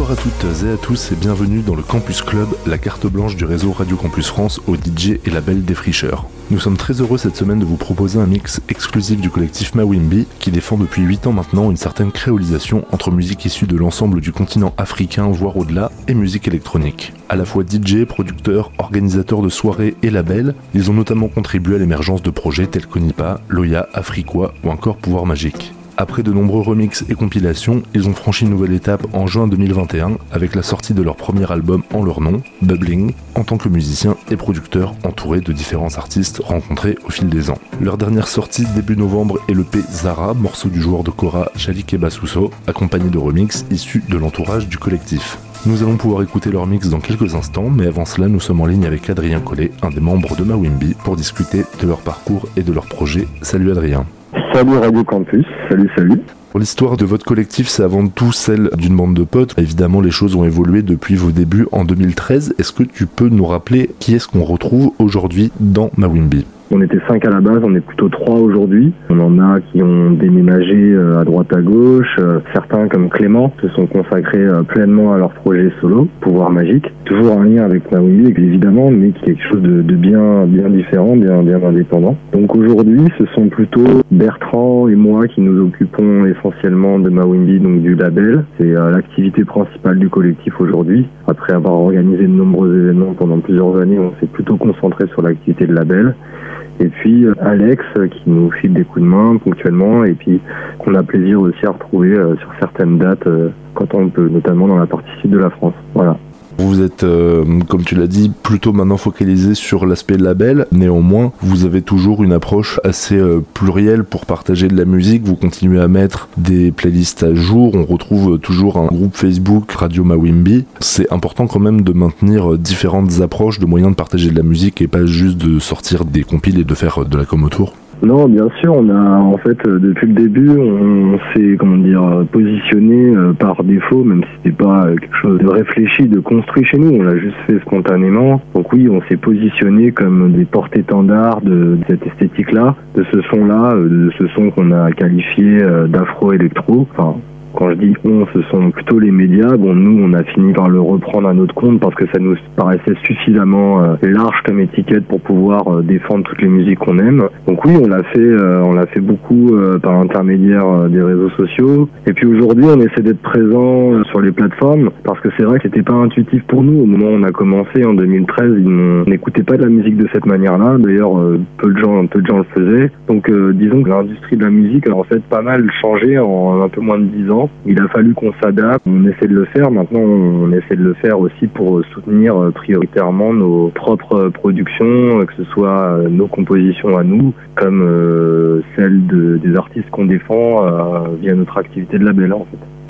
Bonsoir à toutes et à tous et bienvenue dans le Campus Club, la carte blanche du réseau Radio Campus France au DJ et label défricheurs. Nous sommes très heureux cette semaine de vous proposer un mix exclusif du collectif Mawimbi qui défend depuis 8 ans maintenant une certaine créolisation entre musique issue de l'ensemble du continent africain voire au-delà et musique électronique. À la fois DJ, producteur, organisateur de soirées et label, ils ont notamment contribué à l'émergence de projets tels qu'Onipa, Loya, Afriqua ou encore Pouvoir Magique. Après de nombreux remixes et compilations, ils ont franchi une nouvelle étape en juin 2021 avec la sortie de leur premier album en leur nom, Bubbling, en tant que musicien et producteur entouré de différents artistes rencontrés au fil des ans. Leur dernière sortie début novembre est le P Zara, morceau du joueur de Kora Chalik Basuso, accompagné de remixes issus de l'entourage du collectif. Nous allons pouvoir écouter leur mix dans quelques instants, mais avant cela, nous sommes en ligne avec Adrien Collet, un des membres de Mawimbi, pour discuter de leur parcours et de leur projet. Salut Adrien. Salut Radio Campus, salut salut. L'histoire de votre collectif, c'est avant tout celle d'une bande de potes. Évidemment, les choses ont évolué depuis vos débuts en 2013. Est-ce que tu peux nous rappeler qui est-ce qu'on retrouve aujourd'hui dans Mawimbi? On était cinq à la base, on est plutôt trois aujourd'hui. On en a qui ont déménagé euh, à droite à gauche. Euh, certains, comme Clément, se sont consacrés euh, pleinement à leur projet solo, Pouvoir Magique. Toujours en lien avec Mawimbi, évidemment, mais qui est quelque chose de, bien, bien différent, bien, bien indépendant. Donc aujourd'hui, ce sont plutôt Bertrand et moi qui nous occupons essentiellement de Mawimbi, donc du label. C'est l'activité principale du collectif aujourd'hui. Après avoir organisé de nombreux événements pendant plusieurs années, on s'est plutôt concentré sur l'activité de label. Et puis euh, Alex euh, qui nous file des coups de main ponctuellement et puis qu'on a plaisir aussi à retrouver euh, sur certaines dates quand on peut, notamment dans la partie sud de la France. Voilà. Vous êtes, euh, comme tu l'as dit, plutôt maintenant focalisé sur l'aspect label. Néanmoins, vous avez toujours une approche assez euh, plurielle pour partager de la musique. Vous continuez à mettre des playlists à jour. On retrouve toujours un groupe Facebook Radio Mawimbi. C'est important quand même de maintenir différentes approches de moyens de partager de la musique et pas juste de sortir des compiles et de faire de la com autour. Non, bien sûr, on a en fait euh, depuis le début, on s'est comment dire positionné euh, par défaut, même si c'était pas euh, quelque chose de réfléchi, de construit chez nous, on l'a juste fait spontanément. Donc oui, on s'est positionné comme des porte-étendards de, cette esthétique-là, de ce son-là, de ce son qu'on a qualifié d'afro-électro. Enfin, quand je dis on, ce sont plutôt les médias. Bon, nous, on a fini par le reprendre à notre compte parce que ça nous paraissait suffisamment euh, large comme étiquette pour pouvoir euh, défendre toutes les musiques qu'on aime. Donc oui, on l'a fait, euh, on l'a fait beaucoup par l'intermédiaire des réseaux sociaux. Et puis aujourd'hui, on essaie d'être présent sur les plateformes parce que c'est vrai que c'était pas intuitif pour nous. Au moment où on a commencé en 2013, on n'écoutait pas de la musique de cette manière-là. D'ailleurs, peu de gens, peu de gens le faisaient. Donc, disons que l'industrie de la musique a en fait pas mal changé en un peu moins de dix ans. Il a fallu qu'on s'adapte, on essaie de le faire. Maintenant, on essaie de le faire aussi pour soutenir euh, prioritairement nos propres productions, euh, que ce soit euh, nos compositions à nous, comme celles des artistes qu'on défend via notre activité de label.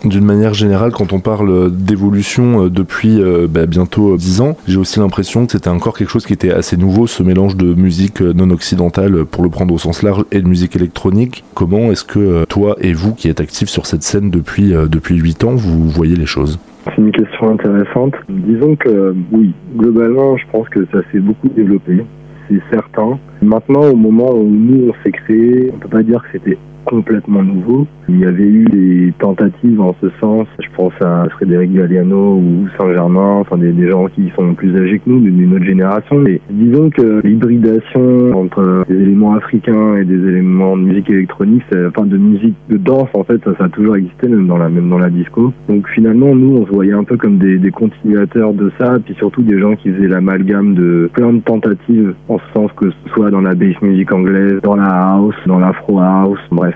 D'une manière générale, quand on parle d'évolution euh, depuis euh, bah, bientôt 10 ans, j'ai aussi l'impression que c'était encore quelque chose qui était assez nouveau, ce mélange de musique euh, non occidentale, pour le prendre au sens large, et de musique électronique. Comment est-ce que toi et vous, qui êtes actifs sur cette scène depuis, depuis 8 ans, vous voyez les choses? C'est une question intéressante. Disons que oui, globalement, je pense que ça s'est beaucoup développé, c'est certain. Maintenant, au moment où nous on s'est créé, on peut pas dire que c'était complètement nouveau. Il y avait eu des tentatives en ce sens. Je pense à Frédéric Galliano ou Saint-Germain, enfin des, gens qui sont plus âgés que nous, d'une autre génération. Mais disons que l'hybridation entre des éléments africains et des éléments de musique électronique, enfin de musique de danse en fait, ça, a toujours existé même dans la même dans la disco. Donc finalement, nous, on se voyait un peu comme des, continuateurs de ça, puis surtout des gens qui faisaient l'amalgame de plein de tentatives en ce sens que ce soit dans la bass music anglaise, dans la house, dans l'afro house, bref.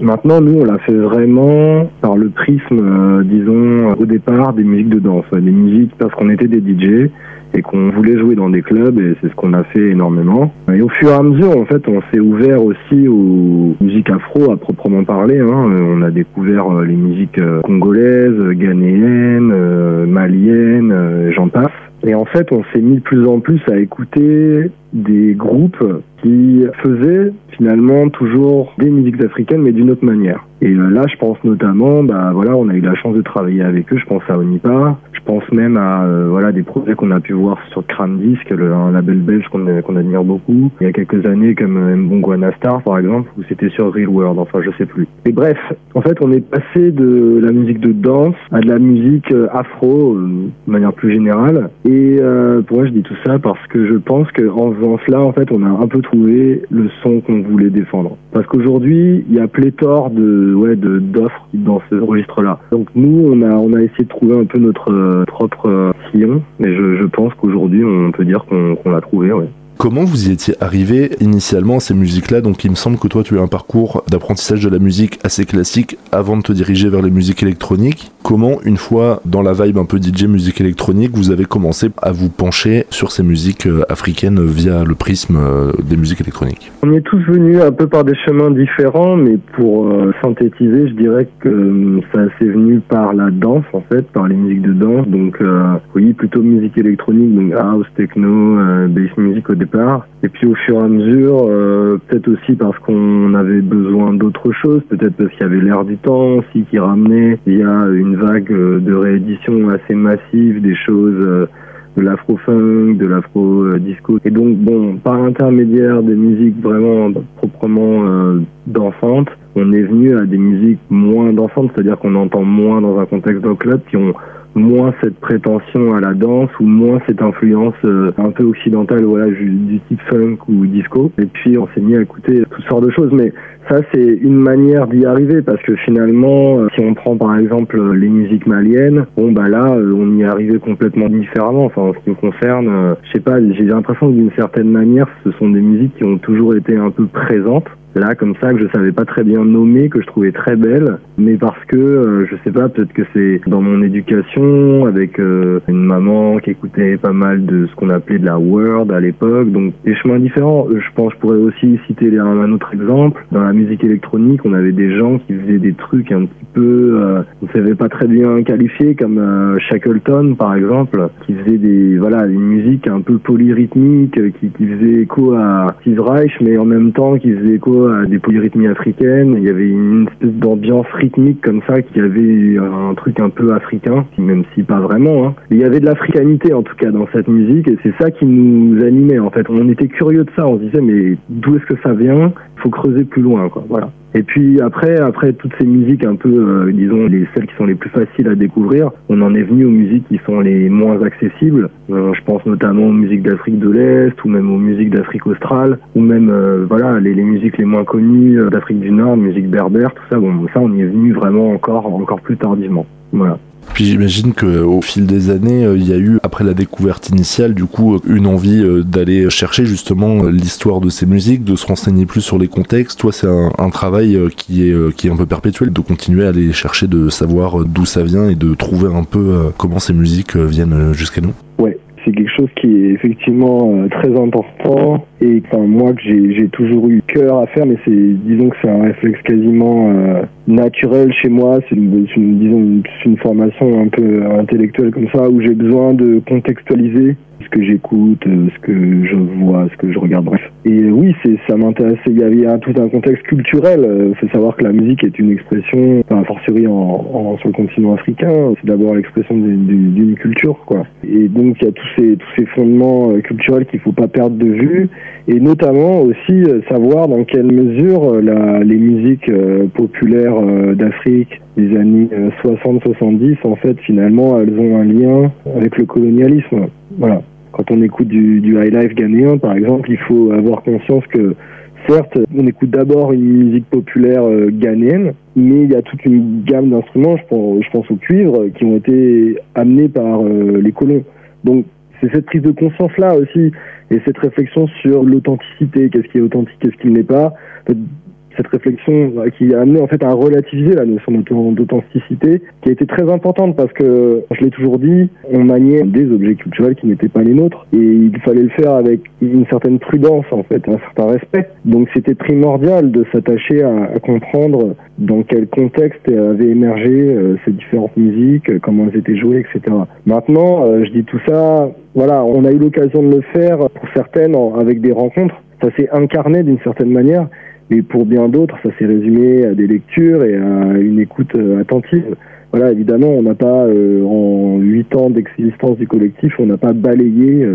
Maintenant, nous, on l'a fait vraiment par le prisme, euh, disons, au départ, des musiques de danse, des musiques parce qu'on était des DJ et qu'on voulait jouer dans des clubs et c'est ce qu'on a fait énormément. Et au fur et à mesure, en fait, on s'est ouvert aussi aux musiques afro à proprement parler. Hein. On a découvert euh, les musiques euh, congolaises, ghanéennes, maliennes, j'en passe. Et en fait, on s'est mis de plus en plus à écouter des groupes qui faisaient finalement toujours des musiques africaines mais d'une autre manière. Et euh, là, je pense notamment, bah voilà, on a eu la chance de travailler avec eux. Je pense à Onipa. Je pense même à euh, voilà des projets qu'on a pu voir sur Crane un label belge qu'on qu'on admire beaucoup. Il y a quelques années, comme euh, Mbongwana Star, par exemple, où c'était sur Real World. Enfin, je sais plus. Et bref, en fait, on est passé de la musique de danse à de la musique afro, de manière plus générale. Et euh, pourquoi je dis tout ça Parce que je pense qu'en faisant cela, en fait, on a un peu trouvé le son qu'on voulait défendre. Parce qu'aujourd'hui, il y a pléthore de ouais de d'offres dans ce registre-là. Donc nous, on a on a essayé de trouver un peu notre euh, propre euh, sillon, mais je, pense qu'aujourd'hui, on peut dire qu'on qu'on l'a trouvé. Ouais. Comment vous y étiez arrivé initialement à ces musiques-là? Donc il me semble que toi tu as un parcours d'apprentissage de la musique assez classique avant de te diriger vers les musiques électroniques. Comment une fois dans la vibe un peu DJ musique électronique, vous avez commencé à vous pencher sur ces musiques euh, africaines via le prisme euh, des musiques électroniques On est tous venus un peu par des chemins différents, mais pour euh, synthétiser, je dirais que ça s'est venu par la danse en fait, par les musiques de danse. Donc oui, plutôt musique électronique, donc house, techno, bass music au départ et puis au fur et à mesure, euh, peut-être aussi parce qu'on avait besoin d'autre chose, peut-être parce qu'il y avait l'air du temps aussi qui ramenait. Il y a une vague euh, de réédition assez massive des choses euh, de l'afro-funk, de l'afro-disco. Et donc, bon, par l'intermédiaire des musiques vraiment proprement euh, dansantes, on est venu à des musiques moins dansantes, c'est-à-dire qu'on entend moins dans un contexte de club, qui ont moins cette prétention à la danse ou moins cette influence euh, un peu occidentale voilà du type funk ou disco. Et puis on s'est mis à écouter toutes sortes de choses. Mais ça c'est une manière d'y arriver parce que finalement euh, si on prend par exemple les musiques maliennes bon bah là euh, on y est arrivé complètement différemment. Enfin en ce qui me concerne je sais pas j'ai l'impression que d'une certaine manière ce sont des musiques qui ont toujours été un peu présentes là comme ça que je savais pas très bien nommer que je trouvais très belle. Mais parce que euh, je sais pas peut-être que c'est dans mon éducation avec euh, une maman qui écoutait pas mal de ce qu'on appelait de la world à l'époque. Donc des chemins différents. Euh, je pense je pourrais aussi citer un, autre exemple. Dans la musique électronique on avait des gens qui faisaient des trucs un petit peu on ne savait pas très bien qualifier comme Shackleton par exemple qui faisait des voilà une musique un peu polyrythmique qui, qui faisait écho à Steve Reich mais en même temps qui faisait écho des polyrythmies africaines. Il y avait une espèce d'ambiance rythmique comme ça qui avait un truc un peu africain, même si pas vraiment. Hein. il y avait de l'africanité en tout cas dans cette musique et c'est ça qui nous animait en fait. On était curieux de ça. On se disait mais d'où est-ce que ça vient? Il faut creuser plus loin quoi. Voilà. Et puis après, après toutes ces musiques un peu, euh, disons, les celles qui sont les plus faciles à découvrir, on en est venu aux musiques qui sont les moins accessibles. Euh, je pense notamment aux musiques d'Afrique de l'Est, ou même aux musiques d'Afrique australe, ou même, euh, voilà, les, les, musiques les moins connues d'Afrique du Nord, musique berbère, tout ça. Bon, ça, on y est venu vraiment encore, encore plus tardivement. Voilà. Puis j'imagine qu'au fil des années, euh, il y a eu, après la découverte initiale, du coup, une envie euh, d'aller chercher justement euh, l'histoire de ces musiques, de se renseigner plus sur les contextes. Toi, c'est un, travail qui est, qui est un peu perpétuel, de continuer à aller chercher, de savoir d'où ça vient et de trouver un peu comment ces musiques viennent jusqu'à nous. Ouais, c'est quelque chose qui est effectivement très important et enfin moi que j'ai toujours eu cœur à faire mais c'est disons que c'est un réflexe quasiment naturel chez moi. C'est une, disons, une, une, formation un peu intellectuelle comme ça où j'ai besoin de contextualiser ce que j'écoute, ce que je vois, ce que je regarde, bref. Et oui, c'est ça m'intéresse. Il y avait tout un contexte culturel. Il faut savoir que la musique est une expression, enfin, fortiori en, en, sur le continent africain, c'est d'abord l'expression d'une culture, quoi. Et donc il y a tous ces tous ces fondements euh, culturels qu'il faut pas perdre de vue, et notamment aussi euh, savoir dans quelle mesure euh, la, les musiques populaires euh, d'Afrique des années 60-70, euh, en fait, finalement, elles ont un lien avec le colonialisme. Voilà. Quand on écoute du, du high life ghanéen, par exemple, il faut avoir conscience que certes, on écoute d'abord une musique populaire euh, ghanéenne, mais il y a toute une gamme d'instruments, je pense, je pense au cuivre, qui ont été amenés par les colons. Donc, c'est cette prise de conscience-là aussi, et cette réflexion sur l'authenticité, qu'est-ce qui est authentique, qu'est-ce qui ne l'est pas cette réflexion qui a amené en fait à relativiser la notion d'authenticité, qui a été très importante parce que, je l'ai toujours dit, on maniait des objets culturels qui n'étaient pas les nôtres et il fallait le faire avec une certaine prudence en fait, un certain respect. Donc c'était primordial de s'attacher à, comprendre dans quel contexte avaient émergé euh, ces différentes musiques, comment elles étaient jouées, etc. Maintenant, euh, je dis tout ça, voilà, on a eu l'occasion de le faire pour certaines avec des rencontres. Ça s'est incarné d'une certaine manière Mais pour bien d'autres, ça s'est résumé à des lectures et à une écoute attentive. Voilà, évidemment, on n'a pas, en huit ans d'existence du collectif, on n'a pas balayé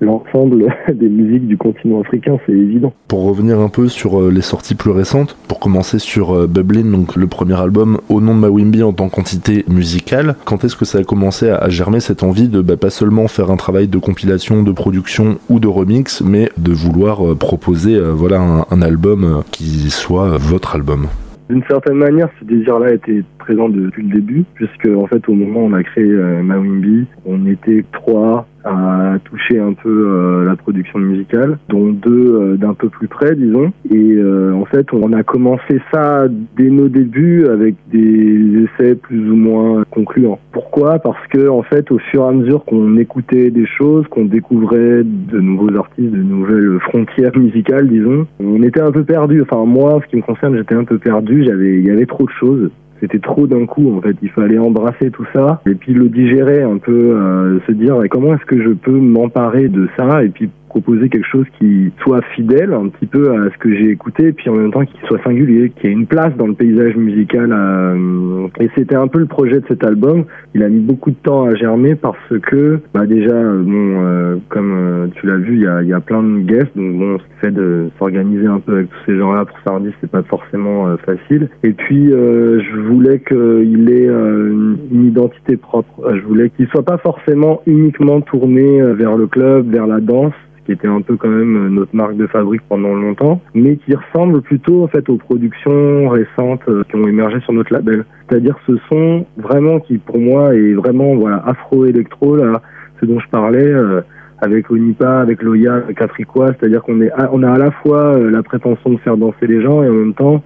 l'ensemble des musiques du continent africain, c'est évident. Pour revenir un peu sur euh, les sorties plus récentes, pour commencer sur euh, Bublin, donc le premier album au nom de Mawimbi en tant qu'entité musicale, quand est-ce que ça a commencé à germer cette envie de bah, pas seulement faire un travail de compilation, de production ou de remix, mais de vouloir euh, proposer voilà un, album qui soit votre album? D'une certaine manière, ce désir-là était présent depuis le début, puisque en fait, au moment où on a créé Mawimbi, on était trois à toucher un peu euh, la production musicale, dont deux euh, d'un peu plus près, disons. Et euh, en fait, on a commencé ça dès nos débuts avec des essais plus ou moins concluants. Pourquoi? Parce que en fait, au fur et à mesure qu'on écoutait des choses, qu'on découvrait de nouveaux artistes, de nouvelles frontières musicales, disons, on était un peu perdu. Enfin, moi, ce qui me concerne, j'étais un peu perdu. Il y avait trop de choses c'était trop d'un coup en fait. Il fallait embrasser tout ça et puis le digérer un peu euh, se dire comment est-ce que je peux m'emparer de ça? Et puis proposer quelque chose qui soit fidèle un petit peu à ce que j'ai écouté, puis en même temps qui soit singulier, qui ait une place dans le paysage musical. Euh, et c'était un peu le projet de cet album. Il a mis beaucoup de temps à germer parce que, bah déjà, bon, euh, comme euh, tu l'as vu, il y a, y a, plein de guests, donc bon, ce fait de s'organiser un peu avec tous ces gens-là pour disque, c'est pas forcément facile. Et puis, je voulais qu'il ait une, une, identité propre. Je voulais qu'il soit pas forcément uniquement tourné vers le club, vers la danse, qui était un peu quand même notre marque de fabrique pendant longtemps, mais qui ressemble plutôt en fait aux productions récentes euh, qui ont émergé sur notre label. C'est-à-dire ce son vraiment qui pour moi est vraiment voilà afro-électro là, ce dont je parlais. Euh, avec Onipa, avec Loya, avec c'est-à-dire qu'on est, on a à la fois euh, la prétention de faire danser les gens et en même temps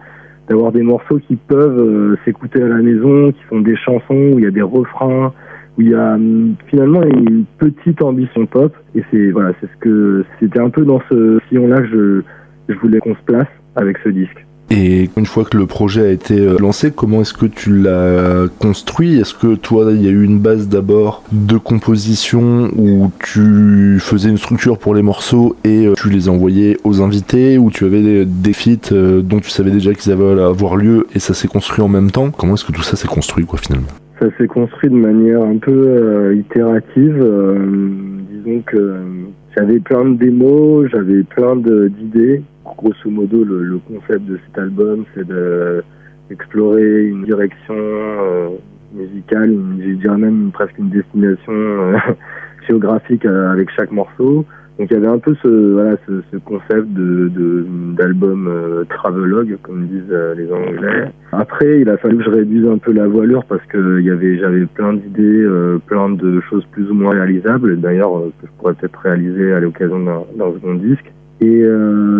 d'avoir des morceaux qui peuvent s'écouter à la maison, qui sont des chansons où il y a des refrains, où il y a hum, finalement une petite ambition pop. Et c'est voilà c'est ce que c'était un peu dans ce sillon là que je, voulais qu'on se place avec ce disque. Et une fois que le projet a été euh, lancé, comment est-ce que tu l'as construit? Est-ce que toi, il y a eu une base d'abord de composition où tu faisais une structure pour les morceaux et euh, tu les envoyais aux invités, ou tu avais des, feats euh, dont tu savais déjà qu'ils allaient avoir lieu et ça s'est construit en même temps? Comment est-ce que tout ça s'est construit quoi finalement? Ça s'est construit de manière un peu euh, itérative. Euh, disons que j'avais plein de démos, j'avais plein d'idées. Grosso modo, le, concept de cet album, c'est d'explorer une direction euh, musicale, je dirais même presque une destination géographique avec chaque morceau. Donc il y avait un peu ce voilà ce, ce concept de d'album euh, travelogue comme disent euh, les Anglais. Après il a fallu que je réduise un peu la voilure parce que il y avait j'avais plein d'idées, euh, plein de choses plus ou moins réalisables. D'ailleurs que je pourrais peut-être réaliser à l'occasion d'un second disque. Et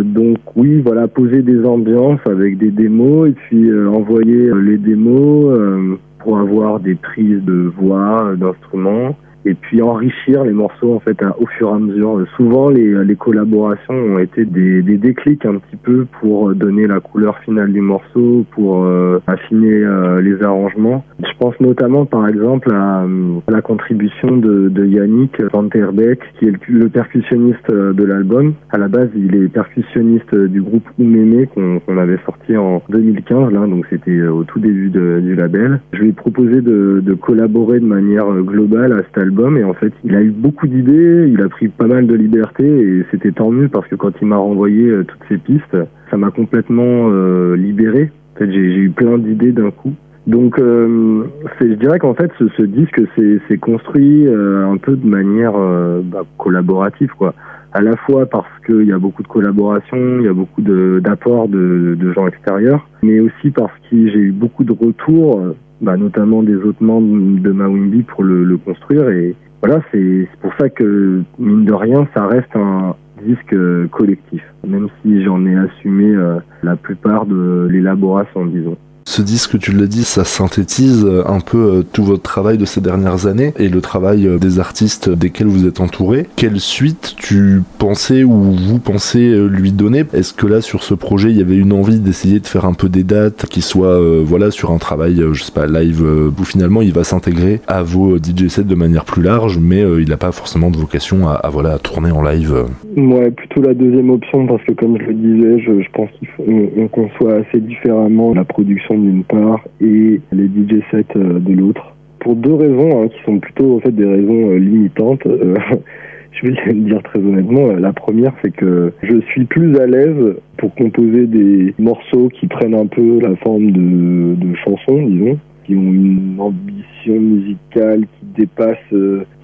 donc oui, voilà, poser des ambiances avec des démos et puis envoyer les démos pour avoir des prises de voix, d'instruments et puis enrichir les morceaux en fait au fur et à mesure. Souvent les, collaborations ont été des, déclics un petit peu pour donner la couleur finale du morceau, pour euh, affiner euh, les arrangements. Je pense notamment par exemple à, la contribution de, Yannick Van Terbeek qui est le, percussionniste euh, de l'album. À la base il est percussionniste du groupe Oumeme qu'on avait sorti en 2015 là, donc c'était au tout début du label. Je lui ai proposé de, de collaborer de manière globale à cet album et en fait il a eu beaucoup d'idées, il a pris pas mal de liberté et c'était tant mieux parce que quand il m'a renvoyé euh, toutes ces pistes, ça m'a complètement euh, libéré. En fait j'ai eu plein d'idées d'un coup. Donc euh, je dirais qu'en fait ce, disque c'est construit un peu de manière bah, collaborative quoi. À la fois parce qu'il y a beaucoup de collaborations, il y a beaucoup d'apports de, gens extérieurs, mais aussi parce que j'ai eu beaucoup de retours bah, notamment des autres membres de Mawimbi pour le, le construire. Et voilà, c'est pour ça que, mine de rien, ça reste un disque collectif, même si j'en ai assumé euh, la plupart de l'élaboration, disons. Ce disque, tu l'as dit, ça synthétise un peu tout votre travail de ces dernières années et le travail des artistes desquels vous êtes entouré. Quelle suite tu pensais ou vous pensez lui donner? Est-ce que là, sur ce projet, il y avait une envie d'essayer de faire un peu des dates qui soient voilà, sur un travail, je sais pas, live, où finalement il va s'intégrer à vos DJ sets de manière plus large, mais il n'a pas forcément de vocation à, voilà, à tourner en live Ouais, plutôt la deuxième option parce que comme je le disais, je pense qu'on conçoit assez différemment la production d'une part et les DJ sets euh, de l'autre. Pour deux raisons hein, qui sont plutôt en fait des raisons euh, limitantes. Euh, je vais le dire très honnêtement. La première, c'est que je suis plus à l'aise pour composer des morceaux qui prennent un peu la forme de, chansons, disons, qui ont une ambition musicale qui dépasse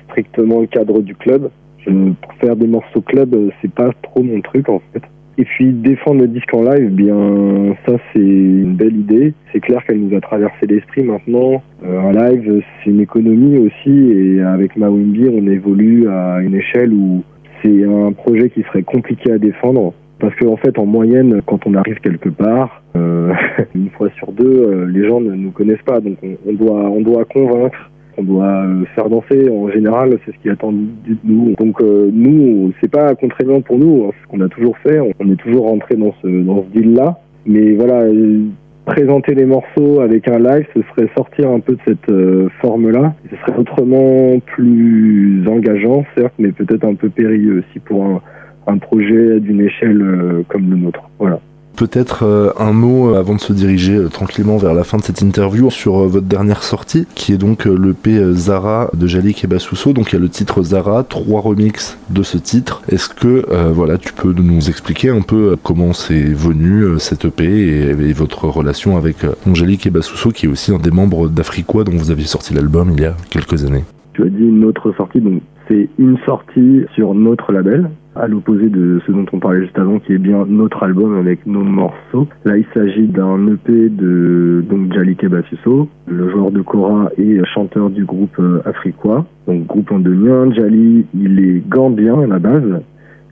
strictement le cadre du club. pour faire des morceaux club, c'est pas trop mon truc en fait. Et puis défendre le disque en live, bien ça c'est une belle idée. C'est clair qu'elle nous a traversé l'esprit maintenant. Euh, un live c'est une économie aussi et avec Mawimbi on évolue à une échelle où c'est un projet qui serait compliqué à défendre. Parce qu'en en fait, en moyenne, quand on arrive quelque part, euh, une fois sur deux, euh, les gens ne nous connaissent pas. Donc on, on doit, on doit convaincre on doit euh, faire danser. En général, c'est ce qui est attendu de nous. Donc euh, nous, c'est pas contraignant pour nous. Hein, ce qu'on a toujours fait, on est toujours rentré dans ce dans ce deal-là. Mais voilà, euh, présenter les morceaux avec un live, ce serait sortir un peu de cette forme-là. Ce serait autrement plus engageant, certes, mais peut-être un peu périlleux aussi pour un, un projet d'une échelle comme le nôtre. Voilà. Peut-être euh, un mot euh, avant de se diriger euh, tranquillement vers la fin de cette interview sur votre dernière sortie, qui est donc le P Zara de Jalik et. Donc il y a le titre Zara, trois remixes de ce titre. Est-ce que voilà, tu peux nous expliquer un peu comment c'est venu cette EP et, votre relation avec Angélique et qui est aussi un des membres d'Afriqua dont vous aviez sorti l'album il y a quelques années? Tu as dit une autre sortie, donc c'est une sortie sur notre label, à l'opposé de ce dont on parlait juste avant, qui est bien notre album avec nos morceaux. Là, il s'agit d'un EP de donc Jali Kebasuso, le joueur de Kora et chanteur du groupe euh, Afriqua, donc groupe londonien. Jali, il est gambien à la base,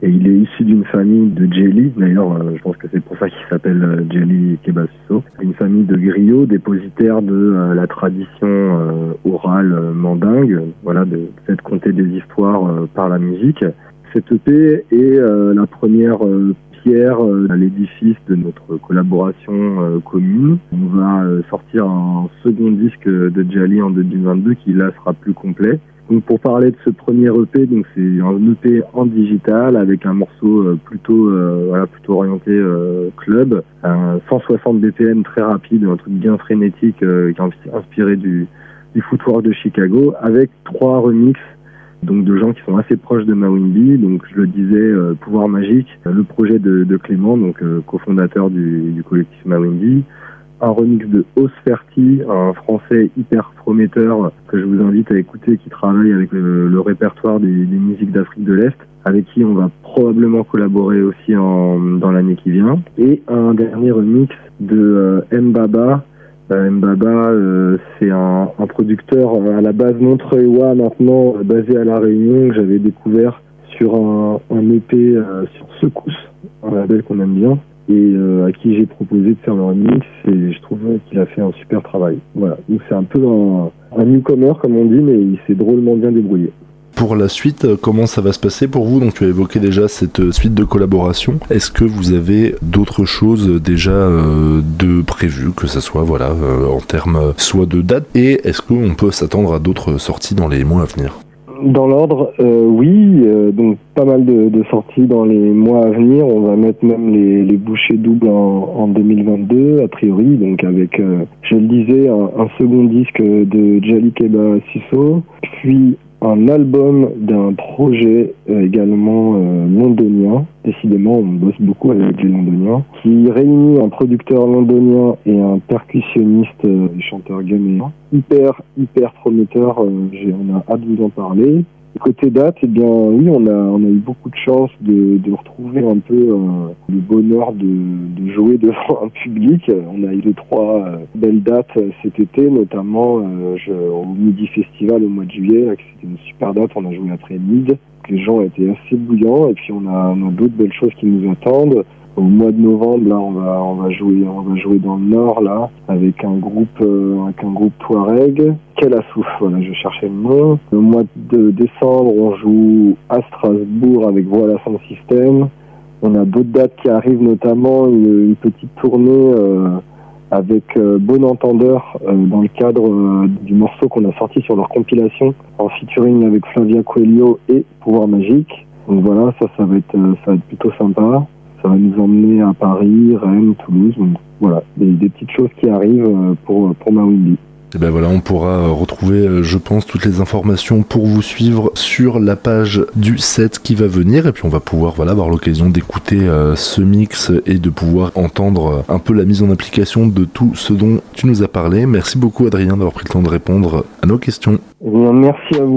et il est issu d'une famille de Jelly, d'ailleurs euh, je pense que c'est pour ça qu'il s'appelle euh, Jelly Kebasuso, une famille de griots dépositaires de la tradition orale mandingue, voilà, de fait compter des histoires par la musique. Cette EP est euh, la première euh, pierre euh, à l'édifice de notre collaboration commune. On va sortir un second disque de Jali en 2022 qui là sera plus complet. Donc pour parler de ce premier EP, donc c'est un EP en digital avec un morceau plutôt voilà plutôt orienté club, un 160 BPM très rapide, un truc bien frénétique qui est inspiré du du footwork de Chicago avec trois remixes donc de gens qui sont assez proches de Mawimbi. Donc je le disais, euh, Pouvoir Magique, euh, le projet de, de Clément, donc euh, cofondateur du, du, collectif Mawimbi. Un remix de Osferti, un français hyper prometteur que je vous invite à écouter, qui travaille avec le, le répertoire des, des musiques d'Afrique de l'Est, avec qui on va probablement collaborer aussi en, dans l'année qui vient. Et un dernier remix de euh, Mbaba, euh, c'est un, un, producteur euh, à la base montreuillois maintenant basé à La Réunion que j'avais découvert sur un, un EP sur Secousse, un label qu'on aime bien et à qui j'ai proposé de faire le remix et je trouve qu'il a fait un super travail. Voilà, donc c'est un peu un, un newcomer comme on dit mais il s'est drôlement bien débrouillé pour la suite, euh, comment ça va se passer pour vous Donc tu as évoqué déjà cette euh, suite de collaboration. Est-ce que vous avez d'autres choses déjà euh, de prévues, que ce soit voilà en termes soit de date et est-ce qu'on peut s'attendre à d'autres sorties dans les mois à venir dans l'ordre, oui, donc pas mal de, sorties dans les mois à venir. On va mettre même les, les bouchées doubles en, en, 2022, a priori, donc avec, je le disais, un, un, second disque de Jali Keba Sisso, puis un album d'un projet euh, également euh, londonien. Décidément, on bosse beaucoup avec les londoniens, qui réunit un producteur londonien et un percussionniste euh, chanteur ghanéen. Hyper, hyper prometteur. on a hâte de vous en parler. Côté date, eh bien oui, on a, on a eu beaucoup de chance de, retrouver un peu euh, le bonheur de, jouer devant un public. On a eu deux, trois euh, belles dates euh, cet été, notamment je, au Midi Festival au mois de juillet. C'était une super date, on a joué après Mid. Les gens étaient assez bouillants et puis on a, on a d'autres belles choses qui nous attendent. Au mois de novembre, là, on va, on va jouer, on va jouer dans le Nord, là, avec un groupe, euh, avec un groupe Touareg. Quel assouf, voilà, je cherchais le nom. Le mois de décembre, on joue à Strasbourg avec Voilà son système. On a d'autres dates qui arrivent, notamment une, une petite tournée euh, avec euh, Bon Entendeur euh, dans le cadre euh, du morceau qu'on a sorti sur leur compilation en featuring avec Flavia Coelho et Pouvoir Magique. Donc voilà, ça, ça va être, euh, ça va être plutôt sympa. Ça va nous emmener à Paris, Rennes, Toulouse. Donc voilà, des, des petites choses qui arrivent euh, pour, pour Mawimbi. Et ben voilà, on pourra euh, retrouver, euh, je pense, toutes les informations pour vous suivre sur la page du set qui va venir. Et puis on va pouvoir voilà, avoir l'occasion d'écouter euh, ce mix et de pouvoir entendre un peu la mise en application de tout ce dont tu nous as parlé. Merci beaucoup Adrien d'avoir pris le temps de répondre à nos questions. Eh bien, merci à vous.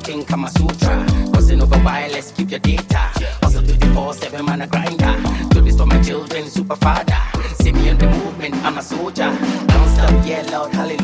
everything Kama Sutra. Crossing over wireless, keep your data. Hustle 24 7 man a grinder. Do this for my children, super father. See me in the movement, I'm a soldier. Don't stop, yell out, hallelujah.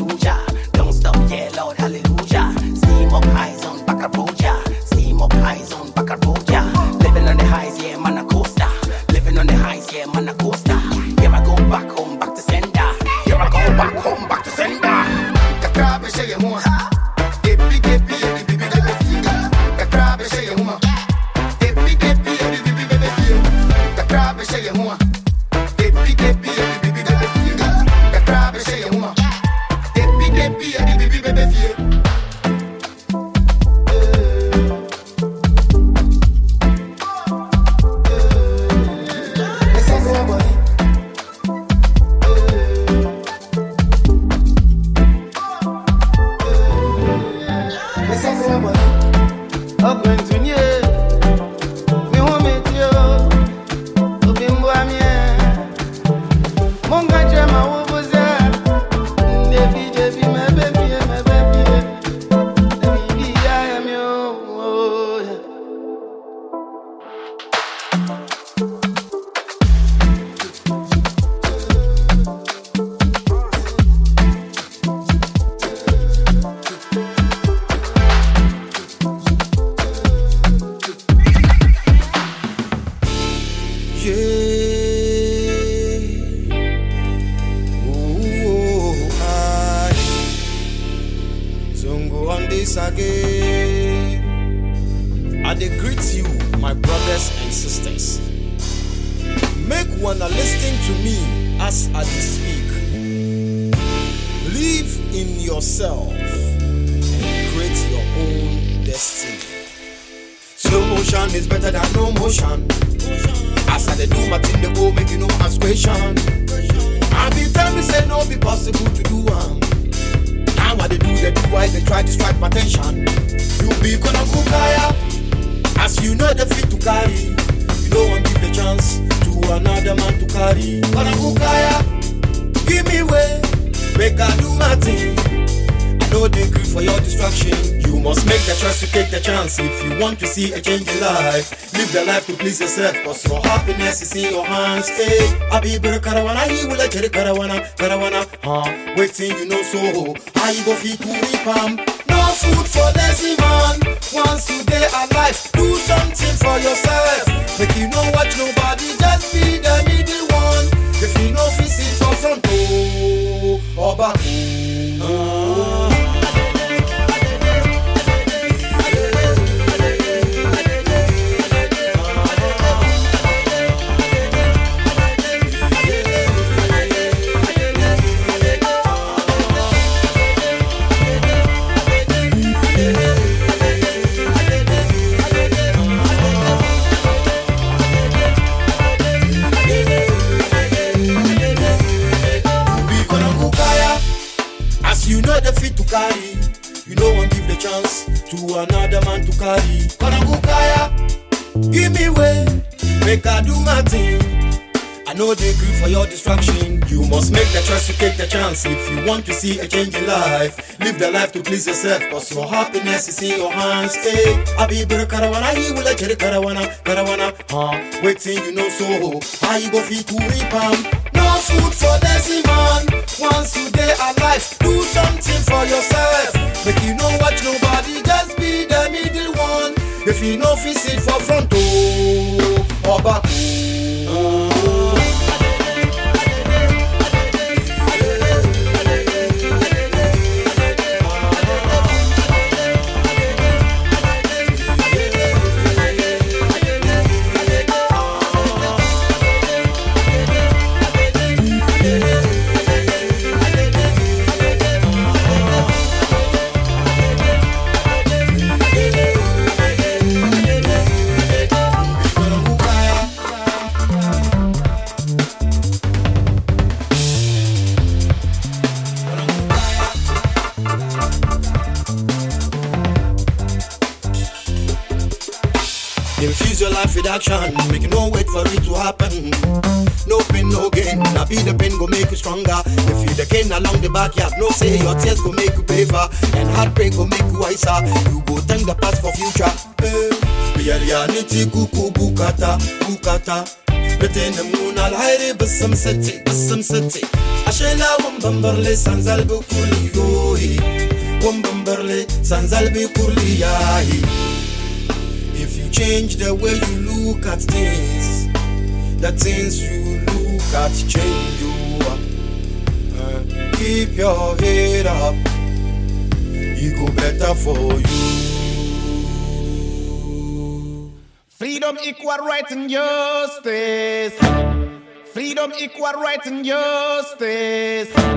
sisters. Make one a listening to me as I speak. Believe in yourself and create your own destiny. Slow motion is better than no motion. As I do my thing, they go make you no ask question. I be tell me say no be possible to do one. Now what they do, they do why they try to strike my attention. You be gonna go higher, as you know the fit to carry. Go and give the chance to another man to carry. Barakukaya, give me way, make I do my thing. I know they grieve for your distraction. You must make the choice to take the chance if you want to see a change in life. Live the life to please yourself, cause your happiness is in your hands. Hey, I be better carawana, he will let you carawana, carawana, huh? Waiting, you know so. I go feed to palm. No food for lazy man. Once today day alive, do something for yourself. Make you know what nobody Just be the middle one. If oh, oh. To give the chance to another man to carry. Konagukaya, give me way, make I do my thing. I know they agree for your distraction. You must make the choice to take the chance. If you want to see a change in life, live the life to please yourself. Cause your happiness is in your hands. Hey, I be better karawana, he will let you karawana, karawana. Huh, waiting, you know so. How you go feed to repam? No food for lazy man. Once you day alive, do something for yourself. Make you know what nobody, just be the middle one. If you know, fit sit for front, oh, or back, Infuse your life with action, make it no wait for it to happen. No pain, no gain. Now be the pain go make you stronger. If you the cane along the backyard, no say your tears go make you braver, and heartbreak go make you wiser. You go thank the past for future. reality kuku bukata bukata. بتين من العير بسم ستي بسم ستي عشيلا ومبمبرلي سنزل بكل يوهي ومبمبرلي سنزل بكل ياهي if you change the way you look at things, the things you look at change you. Uh, keep your head up, it go better for you. Freedom, equal rights and justice. Freedom, equal rights and justice.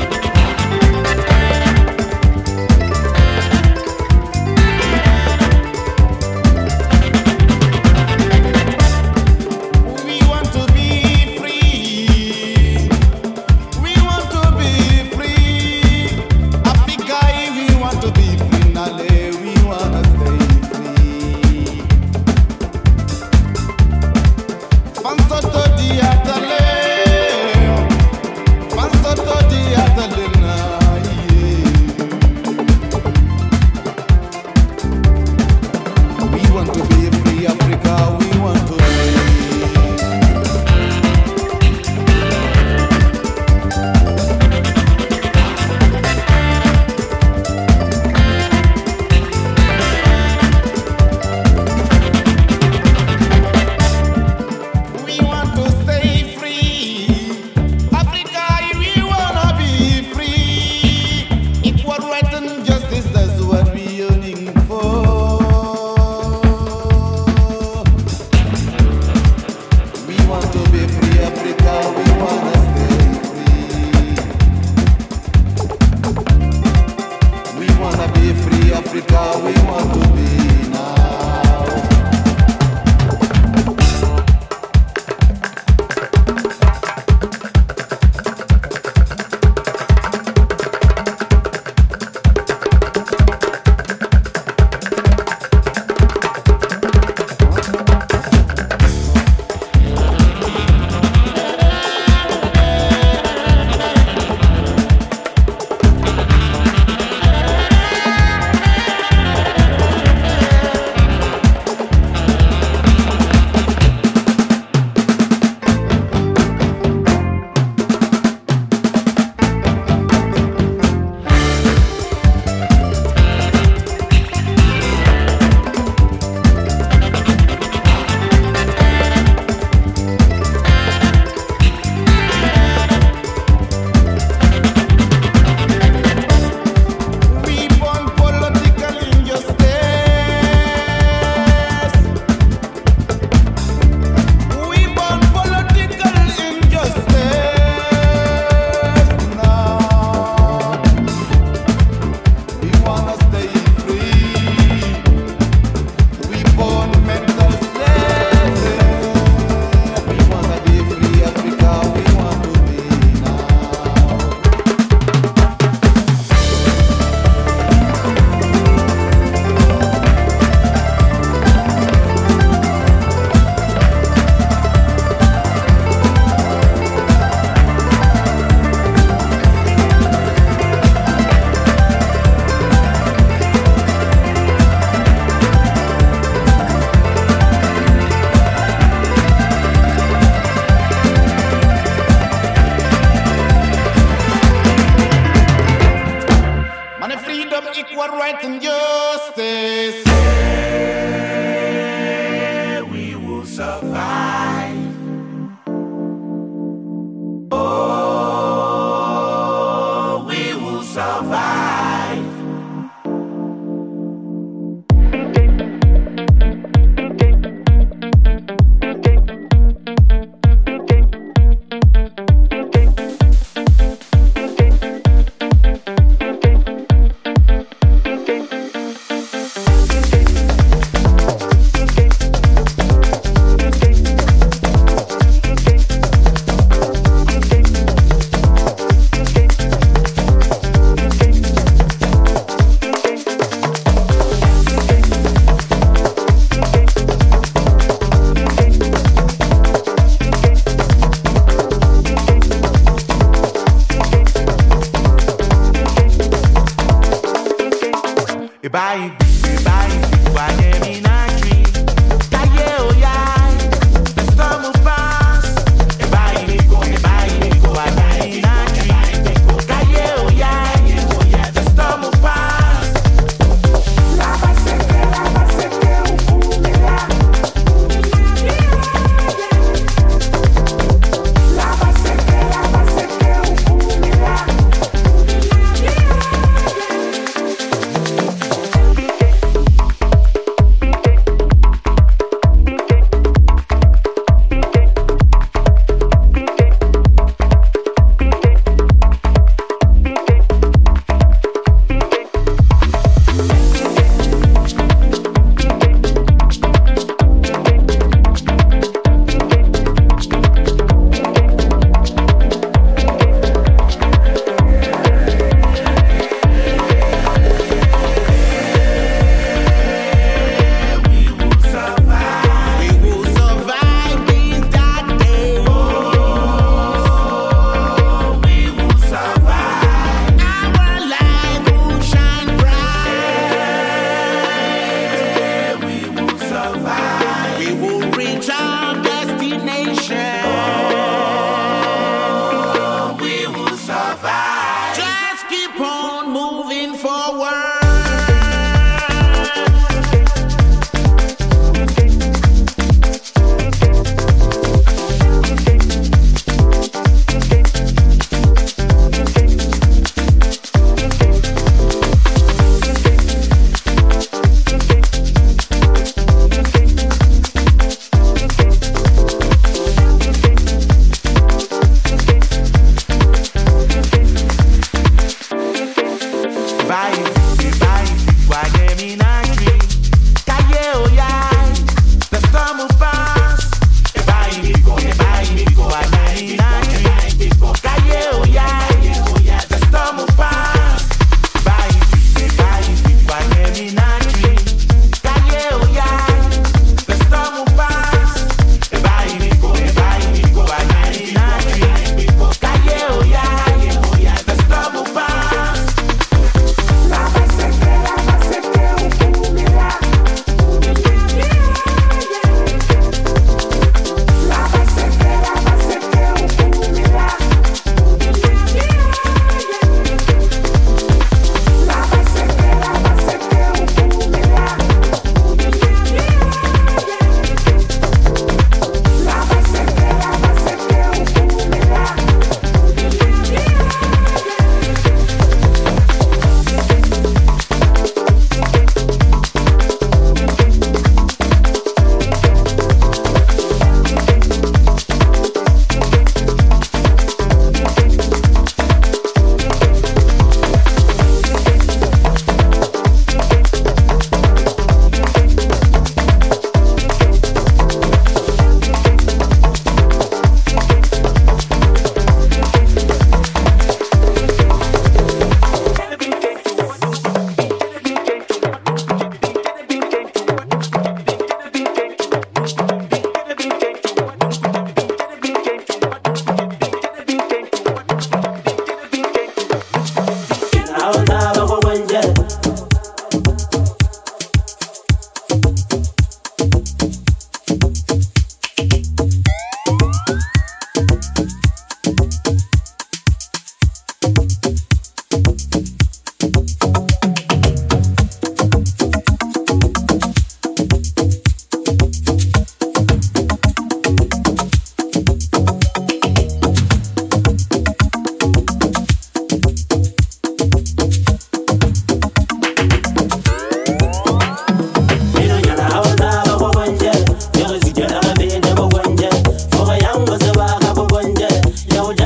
what right and justice.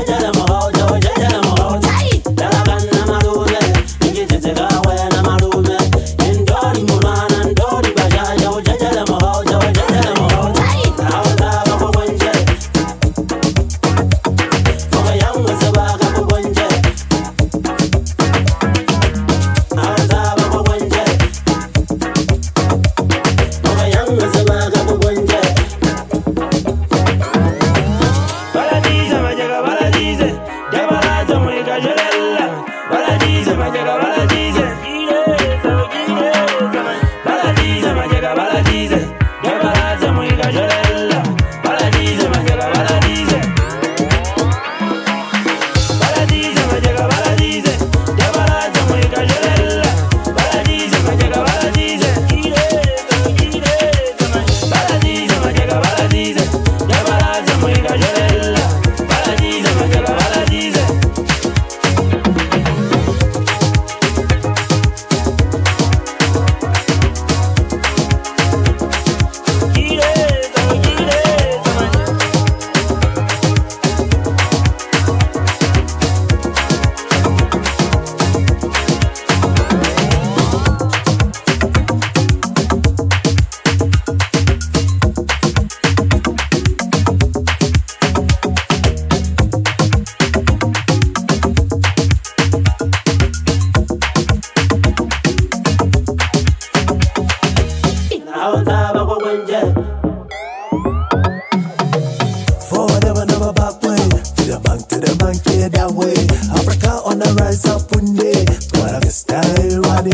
tell them all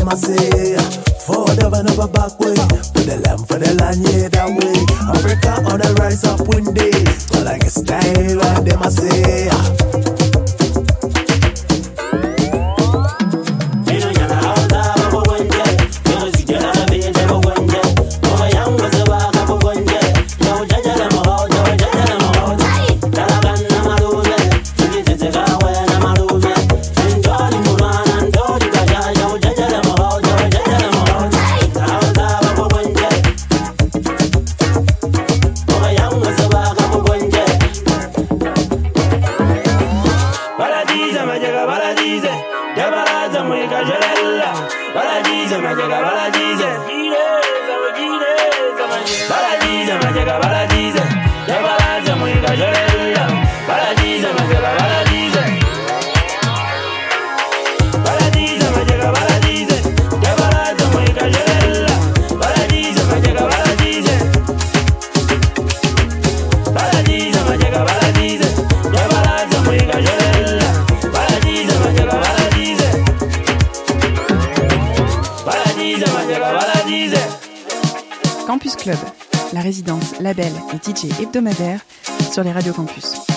them I say Forward ever never back way the lamb for the land yeah that way. Africa on the rise up one day Call like a style what them I say hebdomadaire sur les radios campus.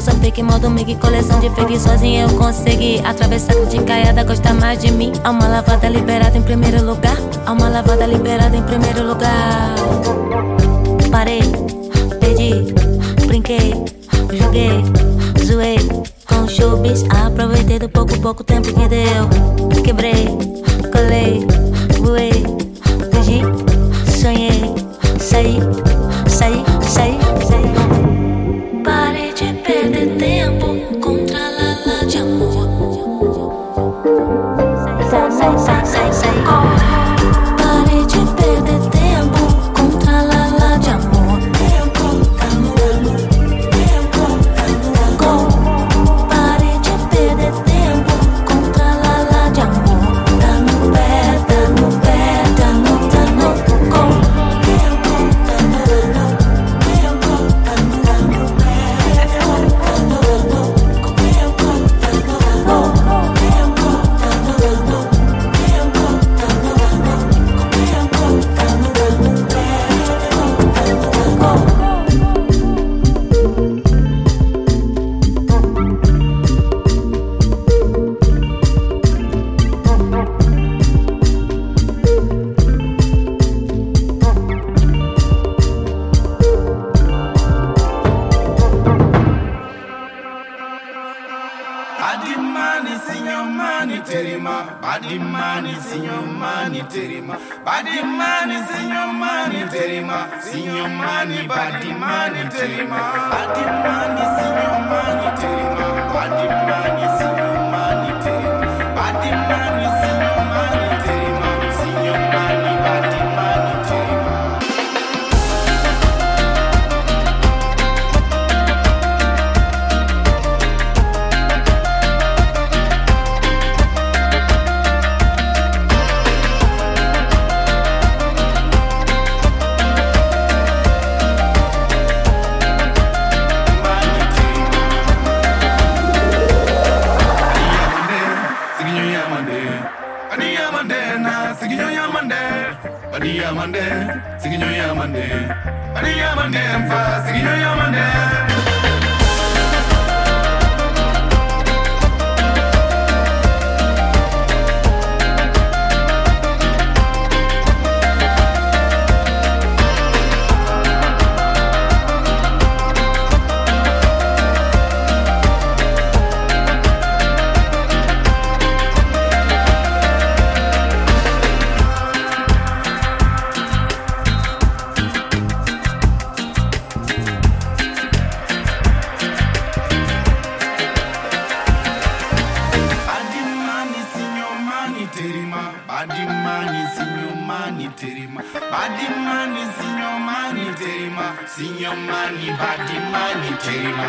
bolsa fake, modo mig, coleção de fake Sozinha eu consegui. Atravessar de caiada, gosta mais de mim. Uma lavada liberada em primeiro lugar. Uma lavada liberada em primeiro lugar. Parei, pedi, brinquei, joguei, zoei. Com chubis, aproveitei do pouco, pouco tempo que deu. Quebrei. terima badi mani sinyo mani terima. Sinyo mani badi mani terima.